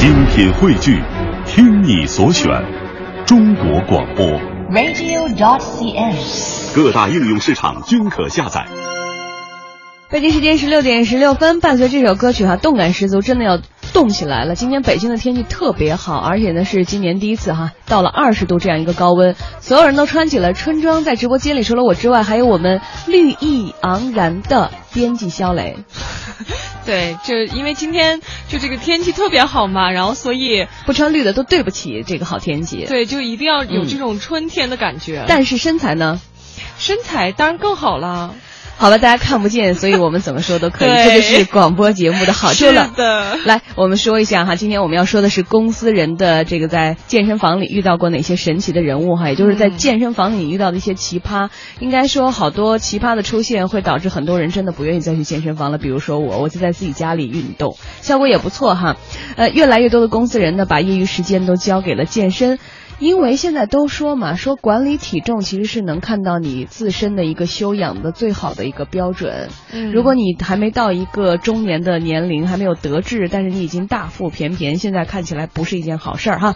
精品汇聚，听你所选，中国广播。radio.dot.cn，。各大应用市场均可下载。北京时间十六点十六分，伴随这首歌曲哈，动感十足，真的要动起来了。今天北京的天气特别好，而且呢是今年第一次哈到了二十度这样一个高温，所有人都穿起了春装。在直播间里，除了我之外，还有我们绿意盎然的编辑肖磊。对，就因为今天就这个天气特别好嘛，然后所以不穿绿的都对不起这个好天气。对，就一定要有嗯这种春天的感觉。但是身材呢？身材当然更好了。好吧，大家看不见，所以我们怎么说都可以，对这就是广播节目的好处了。是的，来，我们说一下哈，今天我们要说的是公司人的这个在健身房里遇到过哪些神奇的人物哈，也就是在嗯健身房里遇到的一些奇葩。应该说，好多奇葩的出现会导致很多人真的不愿意再去健身房了。比如说我，我就在自己家里运动，效果也不错哈。呃，越来越多的公司人呢，把业余时间都交给了健身。因为现在都说嘛，说管理体重其实是能看到你自身的一个修养的最好的一个标准。嗯如果你还没到一个中年的年龄，还没有得志，但是你已经大腹便便，现在看起来不是一件好事儿哈。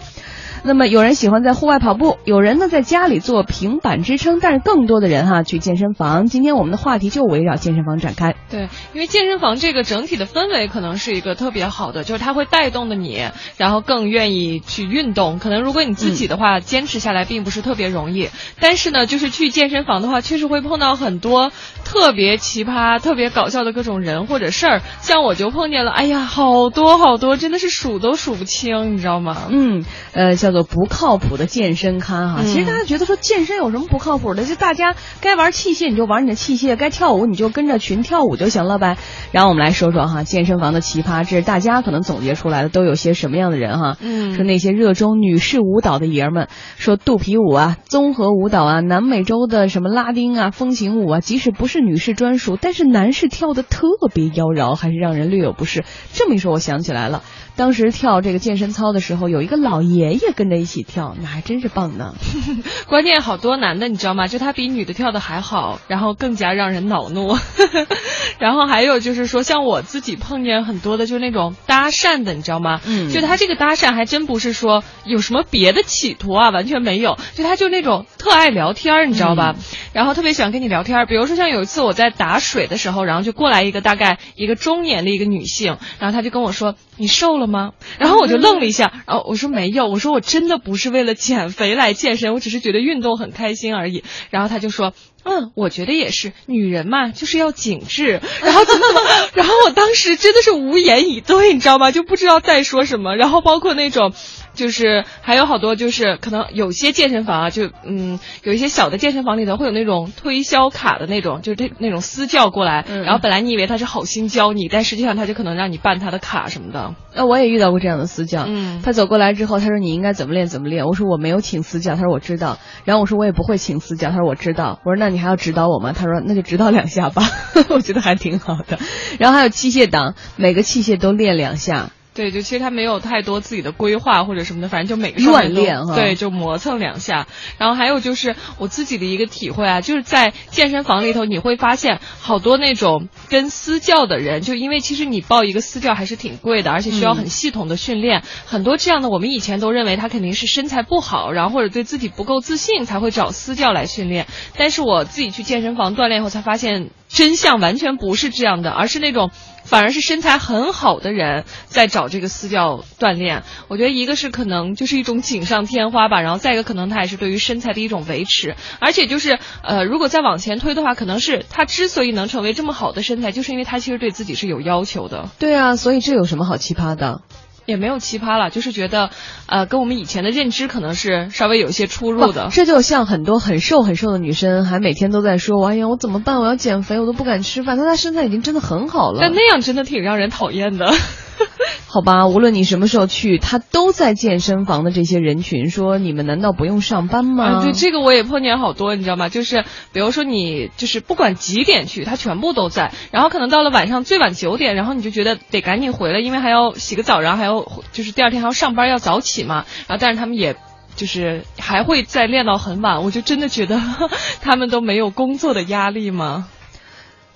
那么有人喜欢在户外跑步，有人呢在家里做平板支撑，但是更多的人哈去健身房。今天我们的话题就围绕健身房展开。对，因为健身房这个整体的氛围可能是一个特别好的，就是它会带动的你，然后更愿意去运动。可能如果你自己的话，坚持下来并不是特别容易。但是呢，就是去健身房的话，确实会碰到很多特别奇葩、特别搞笑的各种人或者事儿。像我就碰见了，哎呀，好多好多，真的是数都数不清，你知道吗？嗯，呃，叫做不靠谱的健身咖哈。嗯其实大家觉得说健身有什么不靠谱的？就大家该玩器械你就玩你的器械，该跳舞你就跟着群跳舞就行了呗。然后我们来说说哈，健身房的奇葩，这是大家可能总结出来的都有些什么样的人哈？嗯说那些热衷女士舞蹈的爷们，说肚皮舞啊、综合舞蹈啊、南美洲的什么拉丁啊、风情舞啊，即使不是女士专属，但是男士跳的特别妖娆，还是让人略有不适。这么一说，我想起来了，当时跳这个健身操的时候，有一个老爷爷跟着一起跳，那还真是棒呢。关键好多男的你知道吗？就他比女的跳的还好，然后更加让人恼怒。然后还有就是说，像我自己碰见很多的，就是那种搭讪的，你知道吗？嗯就他这个搭讪还真不是说有什么别的企图啊，完全没有。就他就那种特爱聊天儿，你知道吧？然后特别喜欢跟你聊天儿。比如说像有一次我在打水的时候，然后就过来一个大概一个中年的一个女性，然后她就跟我说：“你瘦了吗？”然后我就愣了一下，然 后我说没有，我说我真的不是为了减肥来健身，我只是觉得运动很开心而已。然后他就说。嗯，我觉得也是，女人嘛就是要紧致，然后怎么怎么，然后我当时真的是无言以对，你知道吗？就不知道再说什么。然后包括那种，就是还有好多就是可能有些健身房啊，就嗯有一些小的健身房里头会有那种推销卡的那种，就是这那种私教过来，嗯然后本来你以为他是好心教你，但实际上他就可能让你办他的卡什么的。那，我也遇到过这样的私教，嗯他走过来之后，他说你应该怎么练怎么练。我说我没有请私教，他说我知道。然后我说我也不会请私教，他说我知道。我说那你还要指导我吗？他说那就指导两下吧，我觉得还挺好的。然后还有器械党，每个器械都练两下。对，就其实他没有太多自己的规划或者什么的，反正就每个上面都乱练哈对，就磨蹭两下。然后还有就是我自己的一个体会啊，就是在健身房里头，你会发现好多那种跟私教的人，就因为其实你报一个私教还是挺贵的，而且需要很系统的训练。很多这样的，我们以前都认为他肯定是身材不好，然后或者对自己不够自信才会找私教来训练。但是我自己去健身房锻炼后才发现，真相完全不是这样的，而是那种。反而是身材很好的人在找这个私教锻炼。我觉得一个是可能就是一种锦上添花吧，然后再一个可能他也是对于身材的一种维持，而且就是呃，如果再往前推的话，可能是他之所以能成为这么好的身材，就是因为他其实对自己是有要求的。对啊，所以这有什么好奇葩的？也没有奇葩了，就是觉得，呃，跟我们以前的认知可能是稍微有一些出入的。这就像很多很瘦很瘦的女生，还每天都在说：“哎呀，我怎么办？我要减肥，我都不敢吃饭。”但她身材已经真的很好了。但那样真的挺让人讨厌的。好吧，无论你什么时候去，他都在健身房的这些人群说：“你们难道不用上班吗？”啊，对，这个我也碰见好多，你知道吗？就是比如说你就是不管几点去，他全部都在。然后可能到了晚上最晚九点，然后你就觉得得赶紧回来，因为还要洗个澡，然后还要就是第二天还要上班，要早起嘛。然后但是他们也。就是还会再练到很晚，我就真的觉得 他们都没有工作的压力吗？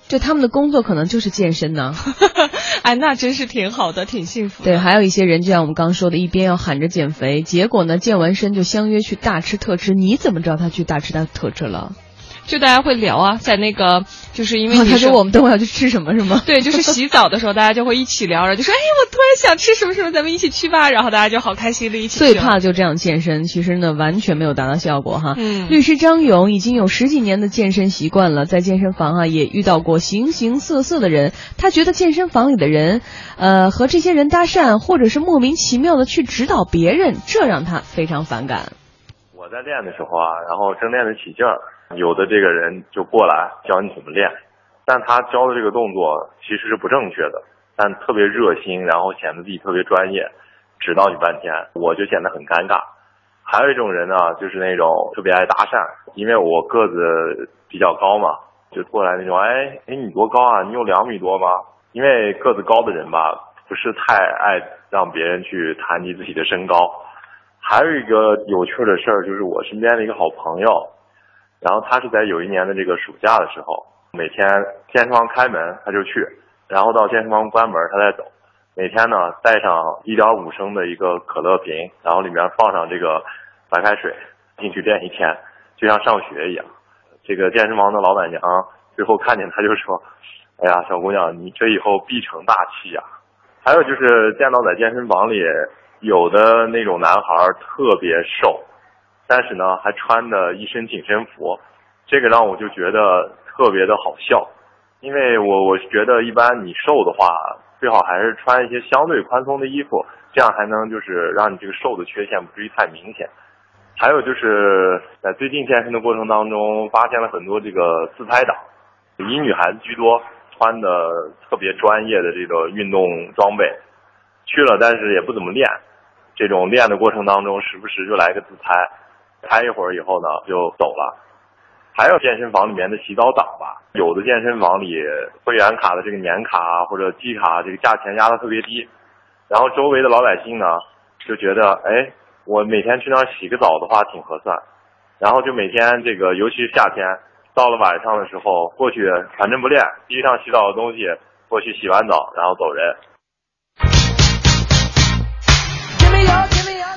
就他们的工作可能就是健身呢。哎，那真是挺好的，挺幸福的。对，还有一些人就像我们刚说的，一边要喊着减肥，结果呢健完身就相约去大吃特吃。你怎么知道他去大吃大特吃了？就大家会聊啊，在那个就是因为他说我们等会儿要去吃什么是吗？对，就是洗澡的时候，大家就会一起聊然后，就说哎，我突然想吃什么什么，咱们一起去吧。然后大家就好开心的一起去。最怕就这样健身，其实呢完全没有达到效果哈。嗯律师张勇已经有十几年的健身习惯了，在健身房啊也遇到过形形色色的人。他觉得健身房里的人，呃，和这些人搭讪，或者是莫名其妙的去指导别人，这让他非常反感。我在练的时候啊，然后正练得起劲儿，有的这个人就过来教你怎么练，但他教的这个动作其实是不正确的，但特别热心，然后显得自己特别专业，指导你半天，我就显得很尴尬。还有一种人呢，就是那种特别爱搭讪，因为我个子比较高嘛，就过来那种，哎哎，你多高啊？你有两米多吗？因为个子高的人吧，不是太爱让别人去谈及自己的身高。还有一个有趣的事儿，就是我身边的一个好朋友，然后他是在有一年的这个暑假的时候，每天健身房开门他就去，然后到健身房关门他再走。每天呢带上一点五升的一个可乐瓶，然后里面放上这个白开水，进去练一天，就像上学一样。这个健身房的老板娘最后看见他就说：“哎呀，小姑娘，你这以后必成大器呀。”还有就是见到在健身房里。有的那种男孩特别瘦，但是呢还穿的一身紧身服，这个让我就觉得特别的好笑，因为我我觉得一般你瘦的话，最好还是穿一些相对宽松的衣服，这样还能就是让你这个瘦的缺陷不至于太明显。还有就是在最近健身的过程当中，发现了很多这个自拍党，以女孩子居多，穿的特别专业的这个运动装备，去了但是也不怎么练。这种练的过程当中，时不时就来个自拍，拍一会儿以后呢就走了。还有健身房里面的洗澡党吧，有的健身房里会员卡的这个年卡或者季卡这个价钱压的特别低，然后周围的老百姓呢就觉得，哎，我每天去那儿洗个澡的话挺合算，然后就每天这个，尤其是夏天，到了晚上的时候过去，反正不练，地上洗澡的东西过去洗完澡，然后走人。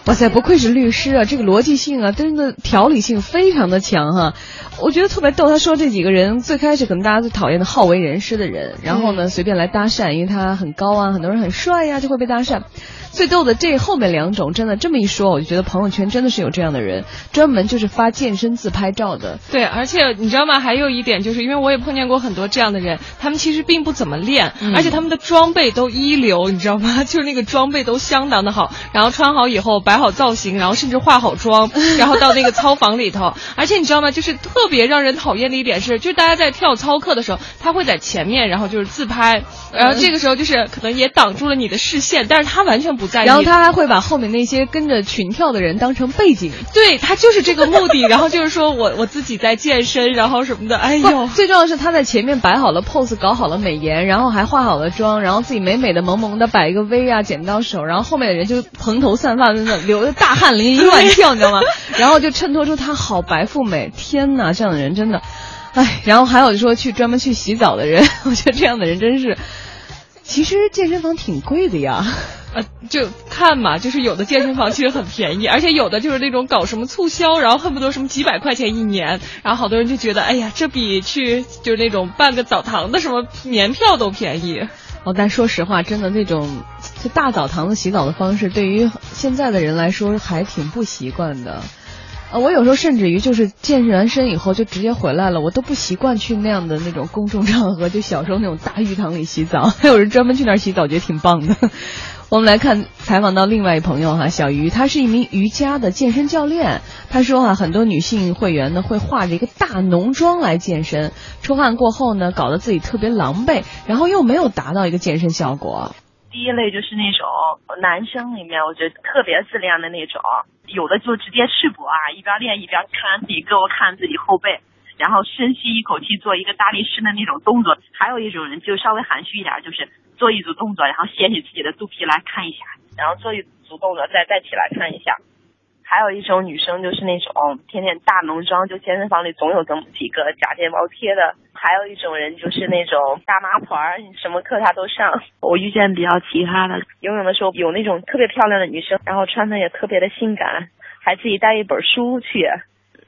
哇塞，不愧是律师啊！这个逻辑性啊，真的条理性非常的强哈。我觉得特别逗，他说这几个人最开始可能大家最讨厌的好为人师的人，然后呢随便来搭讪，因为他很高啊，很多人很帅呀，就会被搭讪。最逗的这后面两种，真的这么一说，我就觉得朋友圈真的是有这样的人，专门就是发健身自拍照的。对，而且你知道吗？还有一点就是，因为我也碰见过很多这样的人，他们其实并不怎么练，嗯而且他们的装备都一流，你知道吗？就是那个装备都相当的好，然后穿好以后摆好造型，然后甚至化好妆，然后到那个操房里头。而且你知道吗？就是特别让人讨厌的一点是，就是大家在跳操课的时候，他会在前面，然后就是自拍，然后这个时候就是可能也挡住了你的视线，但是他完全不在意。然后他还会把后面那些跟着群跳的人当成背景。对他就是这个目的，然后就是说我 我自己在健身，然后什么的，哎呦，，最重要的是他在前面摆好了 pose，搞好了美颜，然后还化好了妆，然后自己美美的萌萌的摆一个 V 啊，剪刀手，然后后面的人就蓬头散发的 那种，流着大汗淋漓乱跳，你知道吗？然后就衬托出他好白富美。天哪，这样的人真的，哎，然后还有说去专门去洗澡的人，我觉得这样的人真是，其实健身房挺贵的呀。呃，就看嘛，就是有的健身房其实很便宜，而且有的就是那种搞什么促销，然后恨不得什么几百块钱一年，然后好多人就觉得，哎呀，这比去就是那种办个澡堂的什么年票都便宜。哦，但说实话，真的那种就大澡堂子洗澡的方式，对于现在的人来说还挺不习惯的。呃，我有时候甚至于就是健身完身以后就直接回来了，我都不习惯去那样的那种公众场合，就小时候那种大浴堂里洗澡，还有人专门去那儿洗澡，觉得挺棒的。我们来看采访到另外一朋友哈，小鱼，他是一名瑜伽的健身教练。他说啊，很多女性会员呢会化着一个大浓妆来健身，出汗过后呢，搞得自己特别狼狈，然后又没有达到一个健身效果。第一类就是那种男生里面，我觉得特别自恋的那种，有的就直接赤膊啊，一边练一边看自己胳膊，看自己后背，然后深吸一口气做一个大力士的那种动作。还有一种人就稍微含蓄一点，就是做一组动作，然后掀起自己的肚皮来看一下，然后做一组动作再再起来看一下。还有一种女生就是那种天天大浓妆，就健身房里总有这么几个假睫毛贴的还有一种人就是那种大妈团儿，什么课她都上。我遇见比较奇葩的，游泳的时候有那种特别漂亮的女生，然后穿的也特别的性感，还自己带一本书去。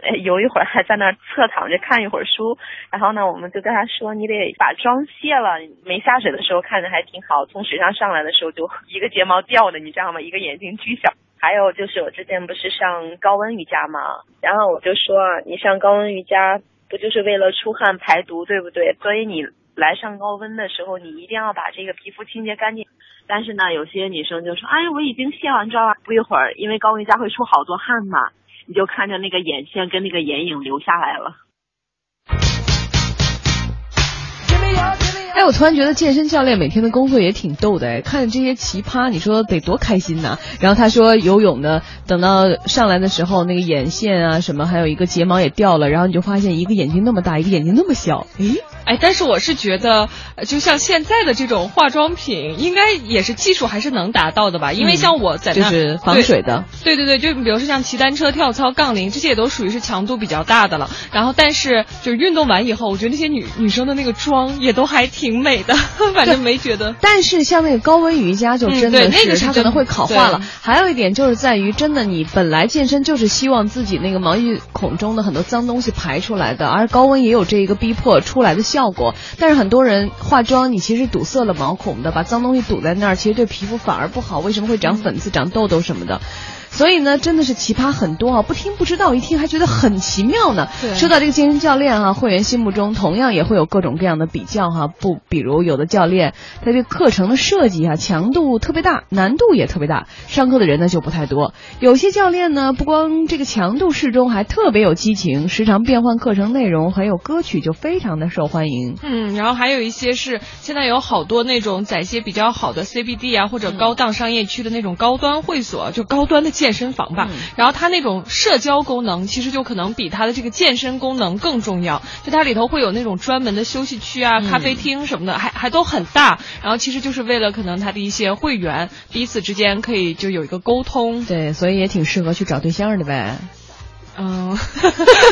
哎，游一会儿还在那儿侧躺着看一会儿书，然后呢，我们就跟他说，你得把妆卸了。没下水的时候看着还挺好，从水上上来的时候就一个睫毛掉的，你知道吗？一个眼睛巨小。还有就是我之前不是上高温瑜伽吗？然后我就说，你上高温瑜伽不就是为了出汗排毒，对不对？所以你来上高温的时候，你一定要把这个皮肤清洁干净。但是呢，有些女生就说，哎，我已经卸完妆了。不一会儿，因为高温瑜伽会出好多汗嘛。你就看着那个眼线跟那个眼影留下来了。哎，我突然觉得健身教练每天的工作也挺逗的哎，看着这些奇葩，你说得多开心呐！然后他说游泳的，等到上来的时候，那个眼线啊什么，还有一个睫毛也掉了，然后你就发现一个眼睛那么大，一个眼睛那么小，诶。哎，但是我是觉得，就像现在的这种化妆品，应该也是技术还是能达到的吧？因为像我在那，就是防水的。对对对，就比如说像骑单车、跳操、杠铃，这些也都属于是强度比较大的了。然后，但是就运动完以后，我觉得那些女女生的那个妆也都还挺美的，反正没觉得。但是像那个高温瑜伽就真的是，它可能会烤化了。还有一点就是在于，真的你本来健身就是希望自己那个毛细孔中的很多脏东西排出来的，而高温也有这一个逼迫出来的效果，但是。很多人化妆，你其实堵塞了毛孔的，把脏东西堵在那儿，其实对皮肤反而不好。为什么会长粉刺、长痘痘什么的？所以呢，真的是奇葩很多啊！不听不知道，一听还觉得很奇妙呢。说到这个健身教练哈，会员心目中同样也会有各种各样的比较哈。不，比如有的教练他这个课程的设计啊，强度特别大，难度也特别大，上课的人呢就不太多。有些教练呢，不光这个强度适中，还特别有激情，时常变换课程内容，还有歌曲就非常的受欢迎。嗯，然后还有一些是现在有好多那种在一些比较好的 CBD 啊或者高档商业区的那种高端会所，就高端的。健身房吧，然后它那种社交功能其实就可能比它的这个健身功能更重要。就它里头会有那种专门的休息区啊、咖啡厅什么的，还还都很大。然后其实就是为了可能它的一些会员彼此之间可以就有一个沟通。对，所以也挺适合去找对象的呗。嗯，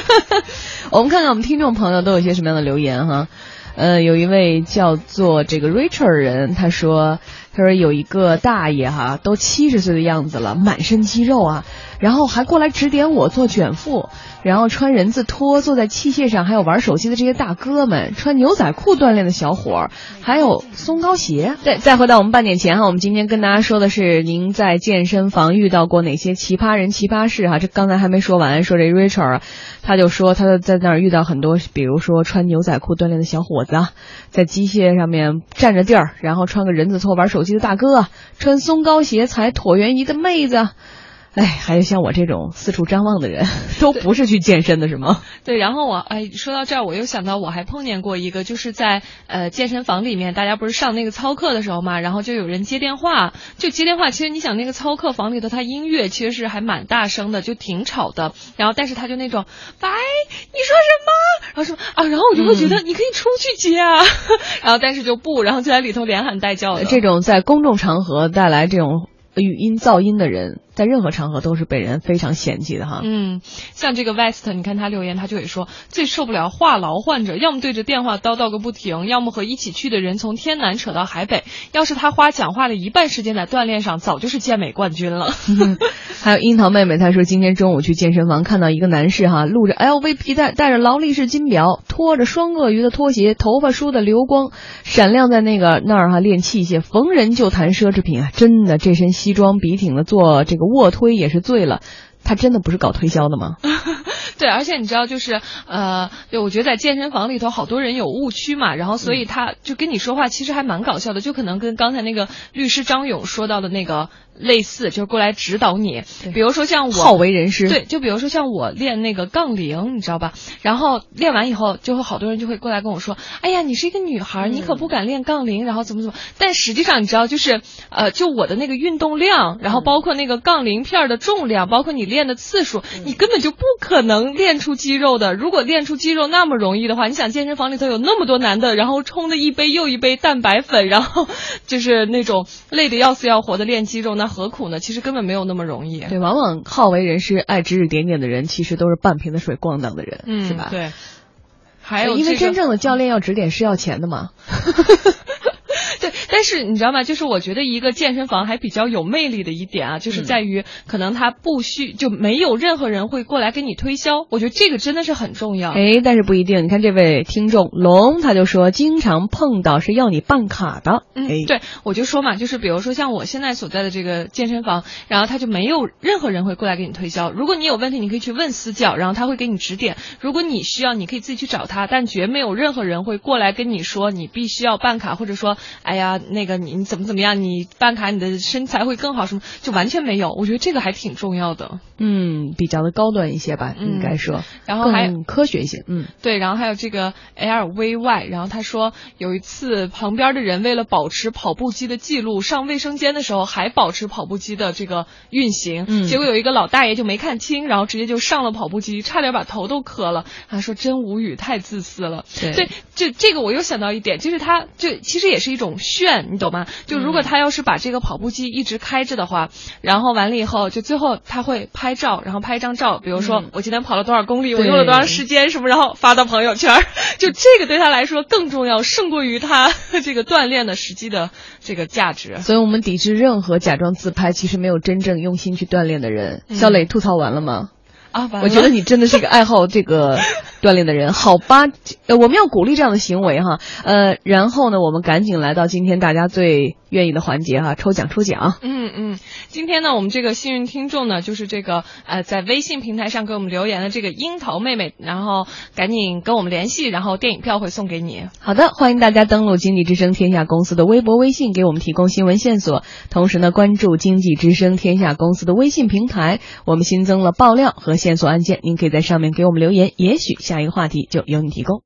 我们看看我们听众朋友都有些什么样的留言哈。呃，有一位叫做这个 Richard 人，他说。他说有一个大爷哈，都七十岁的样子了，满身肌肉啊，然后还过来指点我做卷腹，然后穿人字拖坐在器械上，还有玩手机的这些大哥们，穿牛仔裤锻炼的小伙儿，还有松糕鞋。对，再回到我们半点前哈，我们今天跟大家说的是您在健身房遇到过哪些奇葩人、奇葩事哈？这刚才还没说完，说这 Richard，他就说他在那儿遇到很多，比如说穿牛仔裤锻炼的小伙子，啊在机械上面占着地儿，然后穿个人字拖玩手。手机的大哥，穿松糕鞋踩椭圆仪的妹子。哎，还有像我这种四处张望的人，都不是去健身的，是吗？对，然后我哎，说到这儿，我又想到我还碰见过一个，就是在呃健身房里面，大家不是上那个操课的时候嘛，然后就有人接电话，就接电话。其实你想，那个操课房里头，他音乐其实是还蛮大声的，就挺吵的。然后，但是他就那种，喂，你说什么？然后说啊，然后我就会觉得你可以出去接啊。然后，但是就不，然后就在里头连喊带叫的。这种在公众场合带来这种语音噪音的人。在任何场合都是被人非常嫌弃的哈。嗯，像这个 West，你看他留言，他就会说最受不了话痨患者，要么对着电话叨叨个不停，要么和一起去的人从天南扯到海北。要是他花讲话的一半时间在锻炼上，早就是健美冠军了。还有樱桃妹妹，她说今天中午去健身房看到一个男士哈，露着 LV 皮带，戴着劳力士金表，拖着双鳄鱼的拖鞋，头发梳的流光，闪亮在那个那儿哈练器械，逢人就谈奢侈品啊！真的，这身西装笔挺的做这个。卧推也是醉了，他真的不是搞推销的吗？对，而且你知道，就是呃，对，我觉得在健身房里头，好多人有误区嘛，然后所以他就跟你说话，其实还蛮搞笑的，就可能跟刚才那个律师张勇说到的那个。类似就是过来指导你，比如说像我好为人师，对，就比如说像我练那个杠铃，你知道吧？然后练完以后，就会好多人就会过来跟我说：“哎呀，你是一个女孩，你可不敢练杠铃，然后怎么怎么。”但实际上你知道，就是呃，就我的那个运动量，然后包括那个杠铃片的重量，包括你练的次数，你根本就不可能练出肌肉的。如果练出肌肉那么容易的话，你想健身房里头有那么多男的，然后冲的一杯又一杯蛋白粉，然后就是那种累得要死要活的练肌肉。那何苦呢？其实根本没有那么容易。对，往往好为人师、爱指指点点的人，其实都是半瓶子水咣当的人，嗯，是吧？对。还有、这个、因为真正的教练要指点是要钱的嘛。对，但是你知道吗？就是我觉得一个健身房还比较有魅力的一点啊，就是在于可能它不需就没有任何人会过来给你推销。我觉得这个真的是很重要。哎，但是不一定。你看这位听众龙，他就说经常碰到是要你办卡的。嗯哎，，对，我就说嘛，就是比如说像我现在所在的这个健身房，然后他就没有任何人会过来给你推销。如果你有问题，你可以去问私教，然后他会给你指点。如果你需要，你可以自己去找他，但绝没有任何人会过来跟你说你必须要办卡，或者说，哎呀，那个你你怎么怎么样，你办卡你的身材会更好，什么就完全没有。我觉得这个还挺重要的。嗯，比较的高端一些吧，嗯应该说，然后还更科学一些。嗯，对，然后还有这个 LVY，然后他说有一次旁边的人为了保持跑步机的记录，上卫生间的时候还保持跑步机的这个运行，嗯结果有一个老大爷就没看清，然后直接就上了跑步机，差点把头都磕了。他说真无语，太自私了。对对，这这个我又想到一点，就是他这其实也是一种炫，你懂吗？就如果他要是把这个跑步机一直开着的话，然后完了以后，就最后他会拍照，然后拍一张照，比如说嗯我今天跑了多少公里，我用了多长时间什么，然后发到朋友圈，就这个对他来说更重要，胜过于他 这个锻炼的实际的这个价值。所以我们抵制任何假装自拍，其实没有真正用心去锻炼的人。嗯小磊吐槽完了吗？啊，我觉得你真的是一个爱好这个 锻炼的人，好吧？呃，我们要鼓励这样的行为哈。呃，然后呢，我们赶紧来到今天大家最愿意的环节哈，抽奖抽奖。嗯嗯，今天呢，我们这个幸运听众呢，就是这个呃，在微信平台上给我们留言的这个樱桃妹妹，然后赶紧跟我们联系，然后电影票会送给你。好的，欢迎大家登录经济之声天下公司的微博、微信，给我们提供新闻线索。同时呢，关注经济之声天下公司的微信平台，我们新增了爆料和线索案件，您可以在上面给我们留言，也许下一个话题就由你提供。